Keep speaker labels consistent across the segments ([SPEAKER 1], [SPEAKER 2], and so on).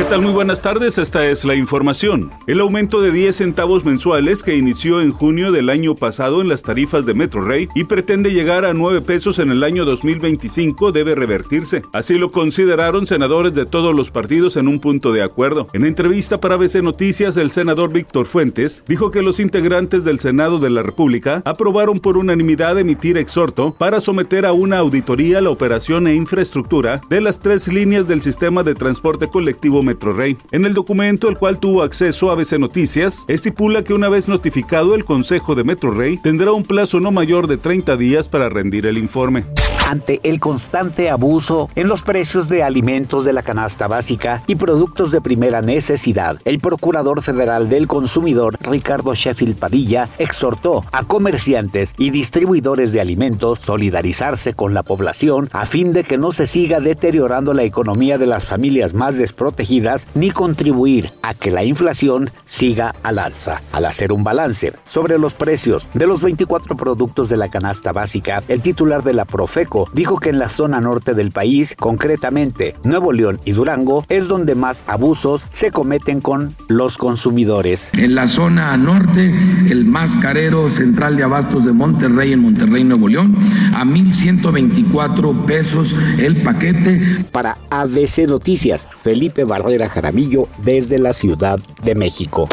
[SPEAKER 1] ¿Qué tal? Muy buenas tardes, esta es la información. El aumento de 10 centavos mensuales que inició en junio del año pasado en las tarifas de Metro Rey y pretende llegar a 9 pesos en el año 2025 debe revertirse. Así lo consideraron senadores de todos los partidos en un punto de acuerdo. En entrevista para ABC Noticias, el senador Víctor Fuentes dijo que los integrantes del Senado de la República aprobaron por unanimidad emitir exhorto para someter a una auditoría la operación e infraestructura de las tres líneas del sistema de transporte colectivo Metro Rey. En el documento, el cual tuvo acceso a ABC Noticias, estipula que una vez notificado el Consejo de Metro Rey, tendrá un plazo no mayor de 30 días para rendir el informe
[SPEAKER 2] ante el constante abuso en los precios de alimentos de la canasta básica y productos de primera necesidad. El Procurador Federal del Consumidor, Ricardo Sheffield Padilla, exhortó a comerciantes y distribuidores de alimentos solidarizarse con la población a fin de que no se siga deteriorando la economía de las familias más desprotegidas ni contribuir a que la inflación siga al alza. Al hacer un balance sobre los precios de los 24 productos de la canasta básica, el titular de la Profeco dijo que en la zona norte del país, concretamente Nuevo León y Durango, es donde más abusos se cometen con los consumidores.
[SPEAKER 3] En la zona norte, el más carero central de abastos de Monterrey, en Monterrey, Nuevo León, a 1.124 pesos el paquete.
[SPEAKER 2] Para ABC Noticias, Felipe Barrera Jaramillo, desde la Ciudad de México.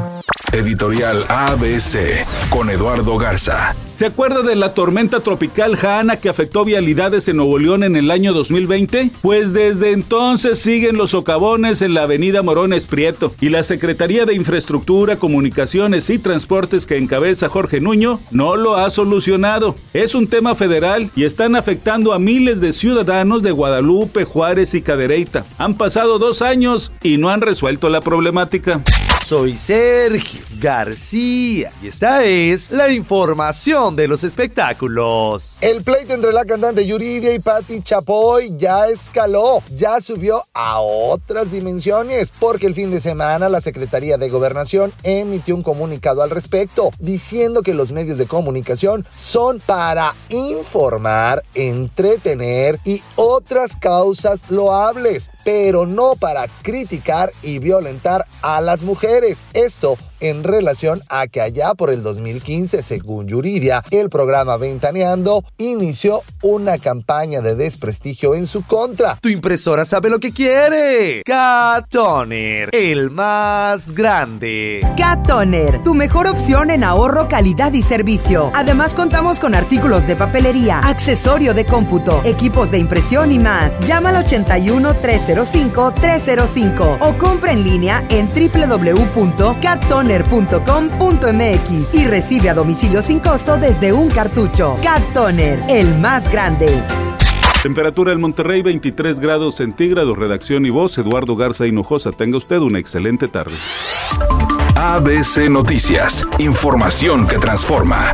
[SPEAKER 4] Editorial ABC con Eduardo Garza.
[SPEAKER 1] ¿Se acuerda de la tormenta tropical Hanna que afectó vialidades en Nuevo León en el año 2020? Pues desde entonces siguen los socavones en la avenida Morones Prieto y la Secretaría de Infraestructura, Comunicaciones y Transportes que encabeza Jorge Nuño no lo ha solucionado. Es un tema federal y están afectando a miles de ciudadanos de Guadalupe, Juárez y Cadereyta. Han pasado dos años y no han resuelto la problemática.
[SPEAKER 5] Soy Sergio García y esta es la información de los espectáculos.
[SPEAKER 6] El pleito entre la cantante Yuridia y Patti Chapoy ya escaló, ya subió a otras dimensiones, porque el fin de semana la Secretaría de Gobernación emitió un comunicado al respecto, diciendo que los medios de comunicación son para informar, entretener y otras causas loables, pero no para criticar y violentar a las mujeres. Esto en relación a que allá por el 2015, según Yuridia, el programa Ventaneando inició una campaña de desprestigio en su contra.
[SPEAKER 5] Tu impresora sabe lo que quiere. Cat Toner, el más grande.
[SPEAKER 7] Cat Toner, tu mejor opción en ahorro, calidad y servicio. Además contamos con artículos de papelería, accesorio de cómputo, equipos de impresión y más. Llama al 81 305 305 o compra en línea en www www.cattoner.com.mx y recibe a domicilio sin costo desde un cartucho. Cat Toner, el más grande.
[SPEAKER 1] Temperatura en Monterrey 23 grados centígrados. Redacción y voz Eduardo Garza Hinojosa. Tenga usted una excelente tarde.
[SPEAKER 4] ABC Noticias. Información que transforma.